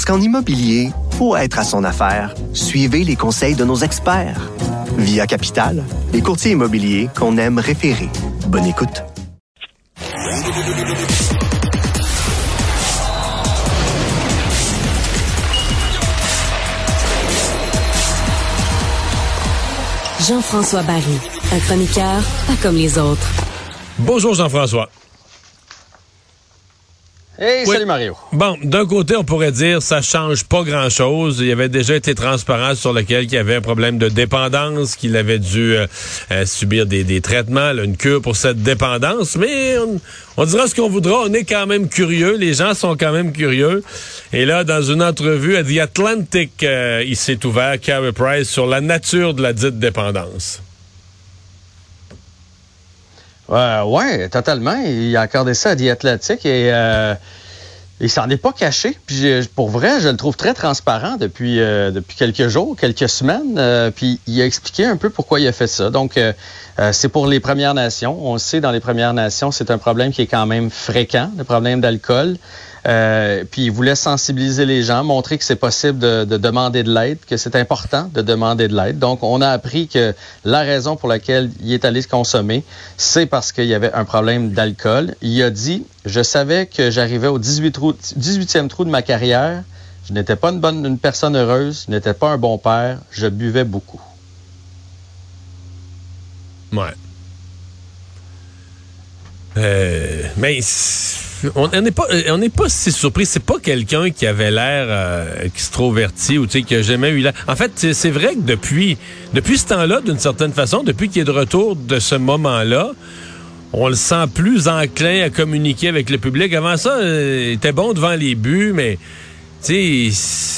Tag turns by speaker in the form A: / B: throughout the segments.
A: Parce qu'en immobilier, pour être à son affaire, suivez les conseils de nos experts. Via Capital, les courtiers immobiliers qu'on aime référer. Bonne écoute.
B: Jean-François Barry, un chroniqueur pas comme les autres.
C: Bonjour Jean-François.
D: Hey,
C: Oui.
D: salut Mario.
C: Bon, d'un côté, on pourrait dire ça change pas grand-chose. Il avait déjà été transparent sur lequel il y avait un problème de dépendance, qu'il avait dû euh, euh, subir des, des traitements, là, une cure pour cette dépendance. Mais on, on dira ce qu'on voudra. On est quand même curieux. Les gens sont quand même curieux. Et là, dans une entrevue à The Atlantic, euh, il s'est ouvert, Carey Price, sur la nature de la dite dépendance.
D: Ouais, ouais, totalement. Il a accordé ça à The et euh, il s'en est pas caché. Puis pour vrai, je le trouve très transparent depuis euh, depuis quelques jours, quelques semaines. Euh, puis il a expliqué un peu pourquoi il a fait ça. Donc euh, c'est pour les Premières Nations. On le sait dans les Premières Nations, c'est un problème qui est quand même fréquent, le problème d'alcool. Euh, puis il voulait sensibiliser les gens, montrer que c'est possible de, de demander de l'aide, que c'est important de demander de l'aide. Donc, on a appris que la raison pour laquelle il est allé se consommer, c'est parce qu'il y avait un problème d'alcool. Il a dit, je savais que j'arrivais au 18 trou, 18e trou de ma carrière. Je n'étais pas une bonne personne heureuse, je n'étais pas un bon père, je buvais beaucoup.
C: Ouais. Euh, mais on n'est pas euh, on n'est pas si surpris. C'est pas quelqu'un qui avait l'air euh, extroverti ou tu sais qui a jamais eu l'air. En fait, c'est c'est vrai que depuis depuis ce temps-là, d'une certaine façon, depuis qu'il est de retour de ce moment-là, on le sent plus enclin à communiquer avec le public. Avant ça, euh, il était bon devant les buts, mais tu sais.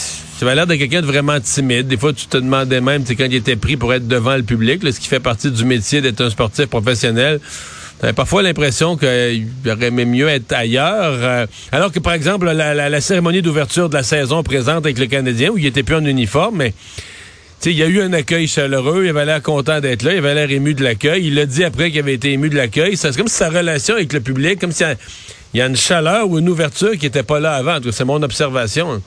C: Ça avait l'air de quelqu'un de vraiment timide. Des fois, tu te demandais même, tu quand il était pris pour être devant le public, ce qui fait partie du métier d'être un sportif professionnel, T'avais parfois l'impression qu'il aurait aimé mieux être ailleurs. euh, alors que, par exemple, la, cérémonie d'ouverture de la saison présente avec le Canadien, où il était plus en uniforme, mais tu il y a eu un accueil chaleureux, il avait l'air content d'être là, il avait l'air ému de l'accueil. Il l'a dit après qu'il avait été ému de l'accueil. C'est comme si sa relation avec le public, comme s'il y y a une chaleur ou une ouverture qui n'était pas là avant. C'est mon observation. hein.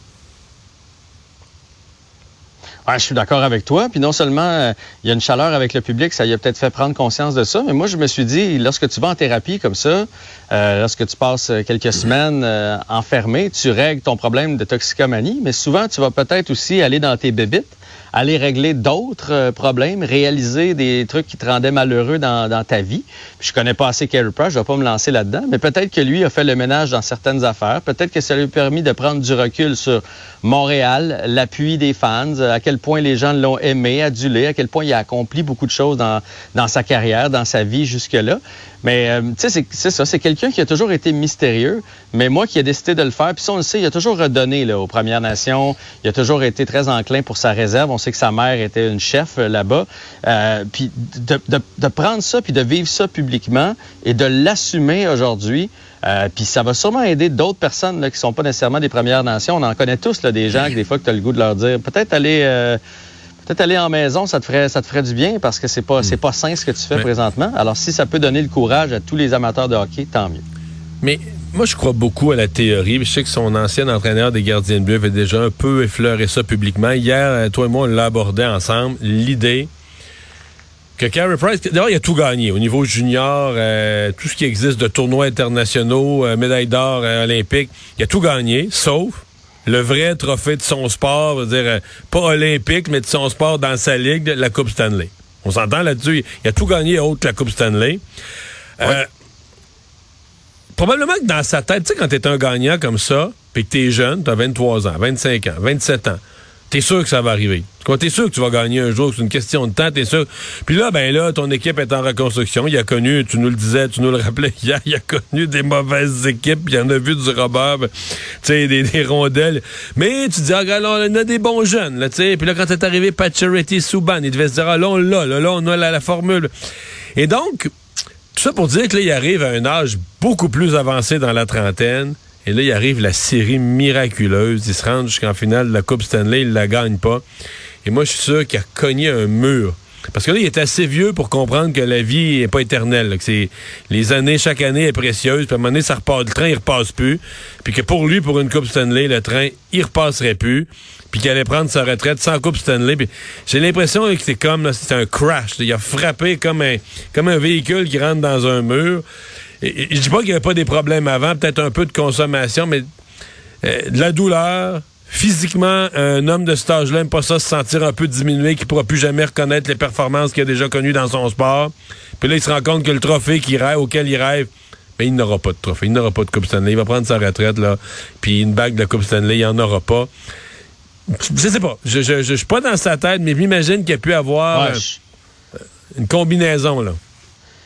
D: Ouais, je suis d'accord avec toi. Puis non seulement euh, il y a une chaleur avec le public, ça y a peut-être fait prendre conscience de ça, mais moi je me suis dit, lorsque tu vas en thérapie comme ça, euh, lorsque tu passes euh, quelques semaines euh, enfermé, tu règles ton problème de toxicomanie, mais souvent tu vas peut-être aussi aller dans tes bébites, aller régler d'autres euh, problèmes, réaliser des trucs qui te rendaient malheureux dans, ta vie. Puis je connais pas assez Carey Price, je vais pas me lancer là-dedans, mais peut-être que lui a fait le ménage dans certaines affaires, peut-être que ça lui a permis de prendre du recul sur Montréal, l'appui des fans, à quel point les gens l'ont aimé, adulé, à quel point il a accompli beaucoup de choses dans, sa carrière, dans sa vie jusque-là. Mais euh, tu sais, c'est- c'est ça, c'est quelqu'un qui a toujours été mystérieux, mais moi qui ai décidé de le faire, puis ça on le sait, il a toujours redonné là, aux Premières Nations, il a toujours été très enclin pour sa réserve, on sait que sa mère était une chef euh, là-bas, Euh, puis de, de, de prendre ça, puis de vivre ça publiquement et de l'assumer aujourd'hui, euh, puis ça va sûrement aider d'autres personnes là, qui sont pas nécessairement des Premières Nations, on en connaît tous là, des gens que des fois que tu as le goût de leur dire, peut-être aller... euh, Peut-être aller en maison, ça te ferait, ça te ferait du bien parce que c'est pas, c'est pas sain ce que tu fais présentement. Alors, si ça peut donner le courage à tous les amateurs de hockey, tant mieux.
C: Mais moi, je crois beaucoup à la théorie. Je sais que son ancien entraîneur des gardiens de but avait déjà un peu effleuré ça publiquement. Hier, euh, toi et moi, on l'a abordé ensemble. L'idée que Carey Price, d'abord, il a tout gagné au niveau junior, euh, tout ce qui existe de tournois internationaux, euh, médaille d'or euh, olympique. Il a tout gagné, sauf le vrai trophée de son sport, veut dire, euh, pas olympique, mais de son sport dans sa ligue, la Coupe Stanley. On s'entend là-dessus. Il a tout gagné autre que la Coupe Stanley. Euh, probablement que dans sa tête, tu sais, quand t'es un gagnant comme ça, puis que t'es jeune, t'as 23 ans, 25 ans, 27 ans, T'es sûr que ça va arriver. Quand t'es sûr que tu vas gagner un jour, c'est une question de temps, t'es sûr. Puis là, ben là, ton équipe est en reconstruction. Il a connu, tu nous le disais, tu nous le rappelais hier, il a connu des mauvaises équipes. Il en a vu du robber, ben, tu sais, des, rondelles. Mais tu dis, ah, regarde, on a des bons jeunes, là, tu sais. Puis là, quand t'es arrivé Charity Souban, il devait se dire, ah, là, on l'a, là, là, on a la, formule. Et donc, tout ça pour dire que là, il arrive à un âge beaucoup plus avancé dans la trentaine. Et là, il arrive la série miraculeuse. Il se rend jusqu'en finale de la Coupe Stanley, il la gagne pas. Et moi, je suis sûr qu'il a cogné un mur. Parce que là, il est assez vieux pour comprendre que la vie n'est pas éternelle. que c'est, les années, chaque année est précieuse. Puis à un moment donné, ça repart, le train, il repasse plus. Puis que pour lui, pour une Coupe Stanley, le train, il repasserait plus. Puis qu'il allait prendre sa retraite sans Coupe Stanley. J'ai l'impression que c'est comme, c'est un crash. Il a frappé comme un, comme un véhicule qui rentre dans un mur. Et, je dis pas qu'il n'y avait pas des problèmes avant, peut-être un peu de consommation, mais euh, de la douleur, physiquement, un homme de cet âge-là n'aime pas ça se sentir un peu diminué, qu'il pourra plus jamais reconnaître les performances qu'il a déjà connues dans son sport. Puis là, il se rend compte que le trophée qu'il rêve, auquel il rêve, mais il n'aura pas de trophée, il n'aura pas de Coupe Stanley. Il va prendre sa retraite, là, puis une bague de Coupe Stanley, il n'en aura pas. Je sais pas. Je, je, suis pas dans sa tête, mais j'imagine qu'il a pu avoir euh, une combinaison, là.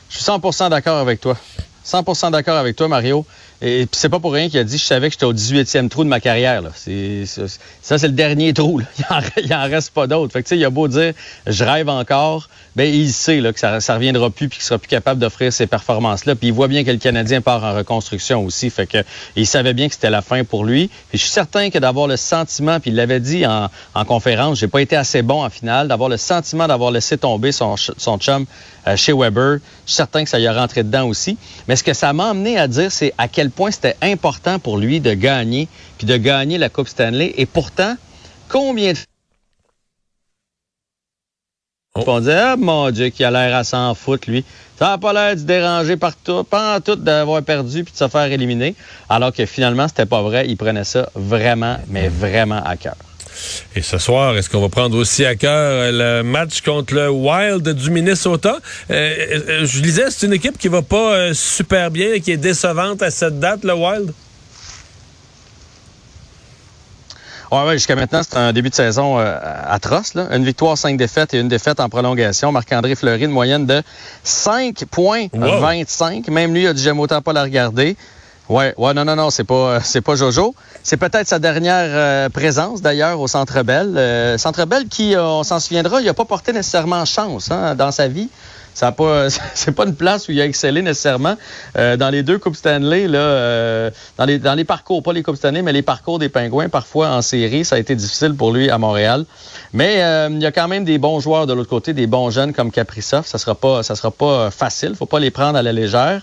D: Je suis 100% d'accord avec toi. 100% d'accord avec toi, Mario. Et puis c'est pas pour rien qu'il a dit je savais que j'étais au 18e trou de ma carrière. Là. Ça, c'est le dernier trou. Là. Il, en, reste pas d'autres. Fait que, il a beau dire je rêve encore, ben il sait là, que ça, ça reviendra plus puis qu'il sera plus capable d'offrir ces performances-là. Puis il voit bien que le Canadien part en reconstruction aussi. Fait que il savait bien que c'était la fin pour lui. Puis je suis certain que d'avoir le sentiment, puis il l'avait dit en, en conférence, j'ai pas été assez bon en finale, d'avoir le sentiment d'avoir laissé tomber son, son chum euh, chez Weber, je suis certain que ça y a rentré dedans aussi. Mais ce que ça m'a amené à dire, c'est à quel point c'était important pour lui de gagner, puis de gagner la Coupe Stanley. Et pourtant, combien de oh. On disait, ah, mon Dieu, qui a l'air à s'en foutre, lui. Ça n'a pas l'air de se déranger partout, pas en tout d'avoir perdu puis de se faire éliminer. Alors que finalement, c'était pas vrai. Il prenait ça vraiment, mais vraiment à cœur.
C: Et ce soir, est-ce qu'on va prendre aussi à cœur le match contre le Wild du Minnesota? Euh, euh, je disais, c'est une équipe qui va pas euh, super bien, qui est décevante à cette date, le Wild?
D: Oui, ouais, jusqu'à maintenant, c'est un début de saison atroce. Là. Une victoire, cinq défaites et une défaite en prolongation. Marc-André Fleury, une moyenne de 5,25. Même lui a dit j'aime autant pas la regarder. Ouais, ouais, non, non, non, c'est pas, c'est pas Jojo. C'est peut-être sa dernière euh, présence d'ailleurs au Centre Bell. Euh, Centre Bell qui, euh, on s'en souviendra, il a pas porté nécessairement chance hein, dans sa vie. Ça c'est pas une place où il a excellé nécessairement. dans les deux coupes Stanley, là, dans les parcours, pas les coupes Stanley, mais les parcours des Pingouins, parfois en série, ça a été difficile pour lui à Montréal. Mais il y a quand même des bons joueurs de l'autre côté, des bons jeunes comme Kaprizov. Ça sera pas, ça sera pas facile. Faut pas les prendre à la légère.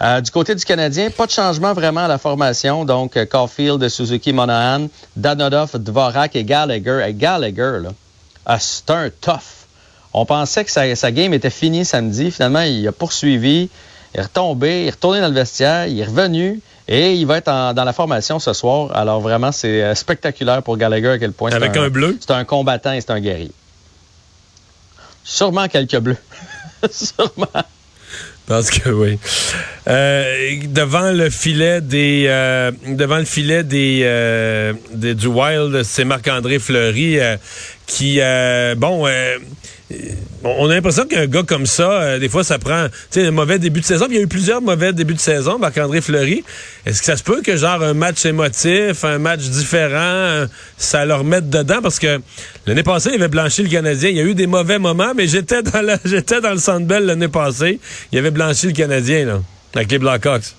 D: Euh, du côté du Canadien, pas de changement vraiment à la formation. Donc, euh, Caulfield, Suzuki, Monahan, Danodov, Dvorak et Gallagher. Et Gallagher, là, ah, c'est un tough. On pensait que sa, game était finie samedi. Finalement, il a poursuivi, il est retombé, il est retourné dans le vestiaire, il est revenu et il va être dans la formation ce soir. Alors, vraiment, c'est euh, spectaculaire pour Gallagher à quel point.
C: Avec un, un bleu?
D: C'est un combattant et c'est un guerrier. Sûrement quelques bleus. Sûrement.
C: Parce que oui. Euh, devant le filet des euh, devant le filet des, euh, du Wild, c'est Marc-André Fleury qui bon on a l'impression qu'un gars comme ça, euh, des fois, ça prend un mauvais début de saison. il y a eu plusieurs mauvais débuts de saison, Marc-André Fleury. Est-ce que ça se peut que, genre, un match émotif, un match différent, euh, ça leur mette dedans? Parce que l'année passée, il avait blanchi le Canadien. Il y a eu des mauvais moments, mais j'étais dans, j'étais dans le Sandbell l'année passée. Il avait blanchi le Canadien, là, avec les Blackhawks.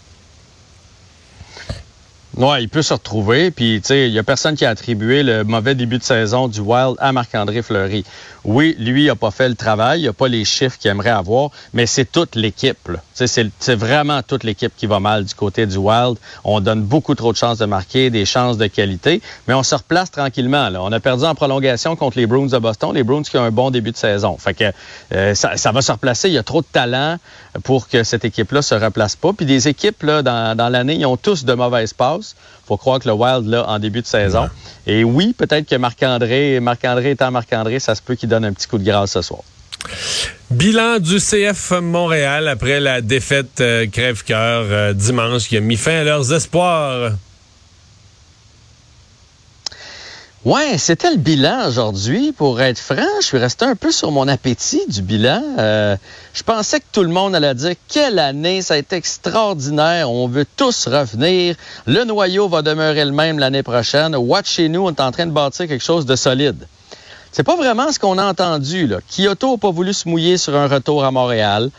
D: Oui, il peut se retrouver. Puis, tu sais, il n'y a personne qui a attribué le mauvais début de saison du Wild à Marc-André Fleury. Oui, lui, il n'a pas fait le travail, il n'a pas les chiffres qu'il aimerait avoir, mais c'est toute l'équipe. C'est vraiment toute l'équipe qui va mal du côté du Wild. On donne beaucoup trop de chances de marquer, des chances de qualité, mais on se replace tranquillement. On a perdu en prolongation contre les Bruins de Boston, les Bruins qui ont un bon début de saison. Fait que euh, ça, ça, va se replacer. Il y a trop de talent pour que cette équipe-là se replace pas. Puis des équipes là, dans, dans l'année, ils ont tous de mauvaises passes faut croire que le Wild, là, en début de saison. Et oui, peut-être que Marc-André, Marc-André étant Marc-André, ça se peut qu'il donne un petit coup de grâce ce soir.
C: Bilan du CF Montréal après la défaite euh, crève-cœur euh, dimanche qui a mis fin à leurs espoirs.
D: Ouais, c'était le bilan aujourd'hui. Pour être franc, je suis resté un peu sur mon appétit du bilan. Euh, je pensais que tout le monde allait dire quelle année, ça a été extraordinaire. On veut tous revenir. Le noyau va demeurer le même l'année prochaine. Watch chez nous, on est en train de bâtir quelque chose de solide. C'est pas vraiment ce qu'on a entendu. Là. Kyoto n'a pas voulu se mouiller sur un retour à Montréal.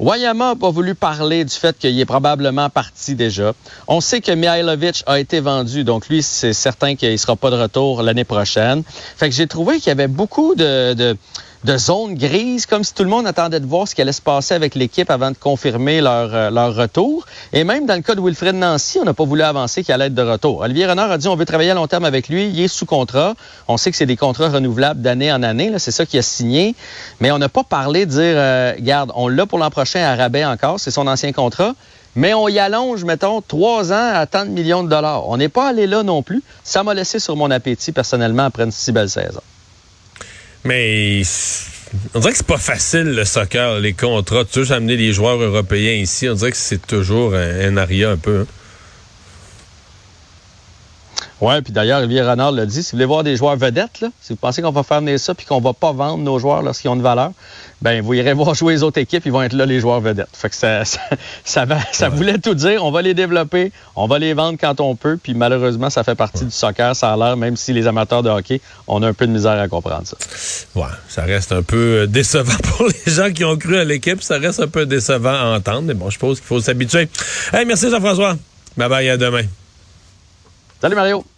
D: Wayama n'a pas voulu parler du fait qu'il est probablement parti déjà. On sait que Mihailovic a été vendu, donc lui, c'est certain qu'il ne sera pas de retour l'année prochaine. Fait que j'ai trouvé qu'il y avait beaucoup de, de de zone grise, comme si tout le monde attendait de voir ce qui allait se passer avec l'équipe avant de confirmer leur, euh, retour. Et même dans le cas de Wilfred Nancy, on n'a pas voulu avancer qu'il allait être de retour. Olivier Renard a dit on veut travailler à long terme avec lui, il est sous contrat. On sait que c'est des contrats renouvelables d'année en année, c'est ça qu'il a signé. Mais on n'a pas parlé de dire, euh, garde, on l'a pour l'an prochain à rabais encore, c'est son ancien contrat. Mais on y allonge, mettons, trois ans à tant de millions de dollars. On n'est pas allé là non plus. Ça m'a laissé sur mon appétit personnellement après une si belle saison.
C: Mais on dirait que c'est pas facile le soccer, les contrats. Tu veux amener les joueurs européens ici, on dirait que c'est toujours un, un aria un peu. Hein?
D: Oui, puis d'ailleurs, Olivier Renard l'a dit, si vous voulez voir des joueurs vedettes, là, si vous pensez qu'on va faire venir ça puis qu'on va pas vendre nos joueurs lorsqu'ils ont une valeur, ben vous irez voir jouer les autres équipes, ils vont être là les joueurs vedettes. Fait que ça, ça, ça, va, ça voulait tout dire. On va les développer, on va les vendre quand on peut, puis malheureusement, ça fait partie du soccer, ça a l'air, même si les amateurs de hockey, on a un peu de misère à comprendre ça.
C: Ouais, ça reste un peu décevant pour les gens qui ont cru à l'équipe, ça reste un peu décevant à entendre, mais bon, je pense qu'il faut s'habituer. Hey, merci Jean-François. Bye bye, à demain.
D: Salut Mario.